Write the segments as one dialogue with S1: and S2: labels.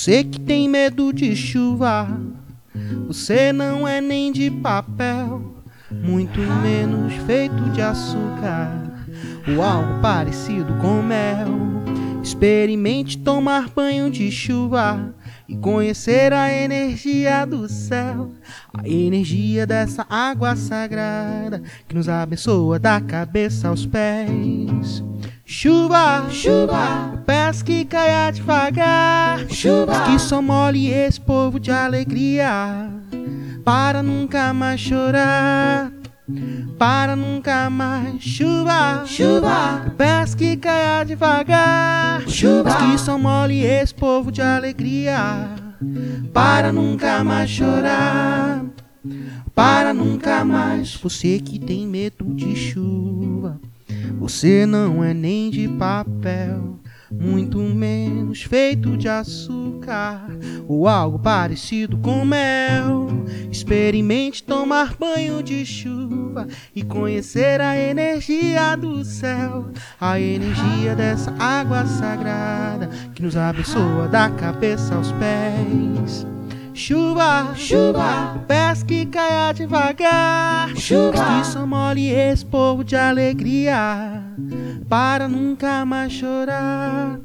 S1: Você que tem medo de chuva, você não é nem de papel, muito menos feito de açúcar ou algo parecido com mel. Experimente tomar banho de chuva e conhecer a energia do céu, a energia dessa água sagrada que nos abençoa da cabeça aos pés. Chuva, chuva, peço que caia devagar. Chuva, que só mole esse povo de alegria. Para nunca mais chorar. Para nunca mais chuva, chuva, peço que caia devagar. Chuva, que só mole esse povo de alegria. Para nunca mais chorar. Para nunca mais. Você que tem medo de chuva. Você não é nem de papel, muito menos feito de açúcar ou algo parecido com mel. Experimente tomar banho de chuva e conhecer a energia do céu, a energia dessa água sagrada que nos abençoa da cabeça aos pés. Chuva, chuva, peço que caia devagar. Chuva, que só mole esse povo de alegria. Para nunca mais chorar.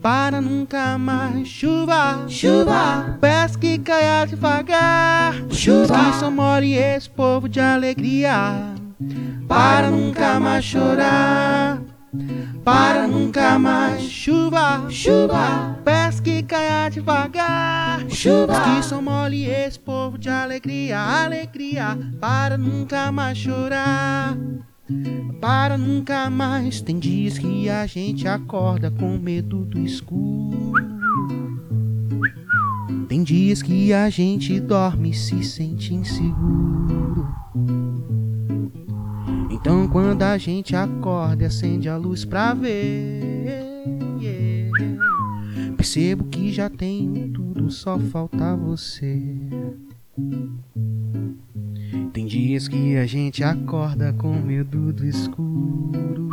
S1: Para nunca mais chuva, chuva, peço que caia devagar. Chuva, que só mole esse povo de alegria. Para nunca mais chorar. Para nunca mais chuva, chuva, peço que caia devagar. Chuva, que só mole esse povo de alegria, alegria. Para nunca mais chorar. Para nunca mais. Tem dias que a gente acorda com medo do escuro. Tem dias que a gente dorme e se sente inseguro. Então quando a gente acorda acende a luz pra ver, yeah, percebo que já tenho tudo, só falta você. Tem dias que a gente acorda com medo do escuro.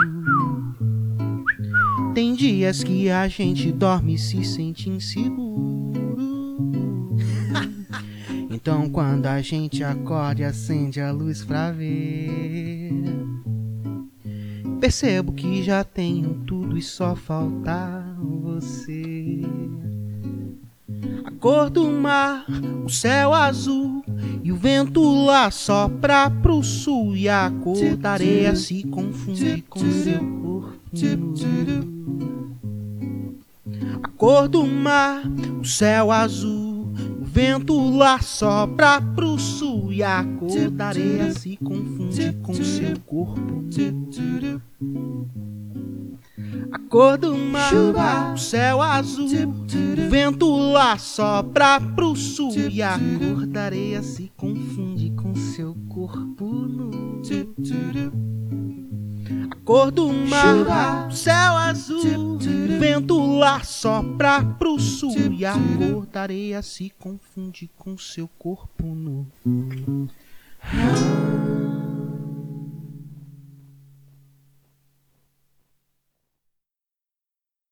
S1: Tem dias que a gente dorme e se sente inseguro. Então quando a gente acorda e acende a luz pra ver, percebo que já tenho tudo e só falta você. A cor do mar, o céu azul e o vento lá sopra pro sul e a cor da areia se confunde com seu corpo. A cor do mar, o céu azul vento lá sopra pro sul e a cor da areia se confunde com seu corpo. A cor do mar, Chuva. o céu azul, o vento lá sopra pro sul e a cor da areia se confunde com seu corpo nu. A cor do mar, Chuva. céu azul, vento lá sopra pro sul e a cor da areia se confunde com seu corpo nu.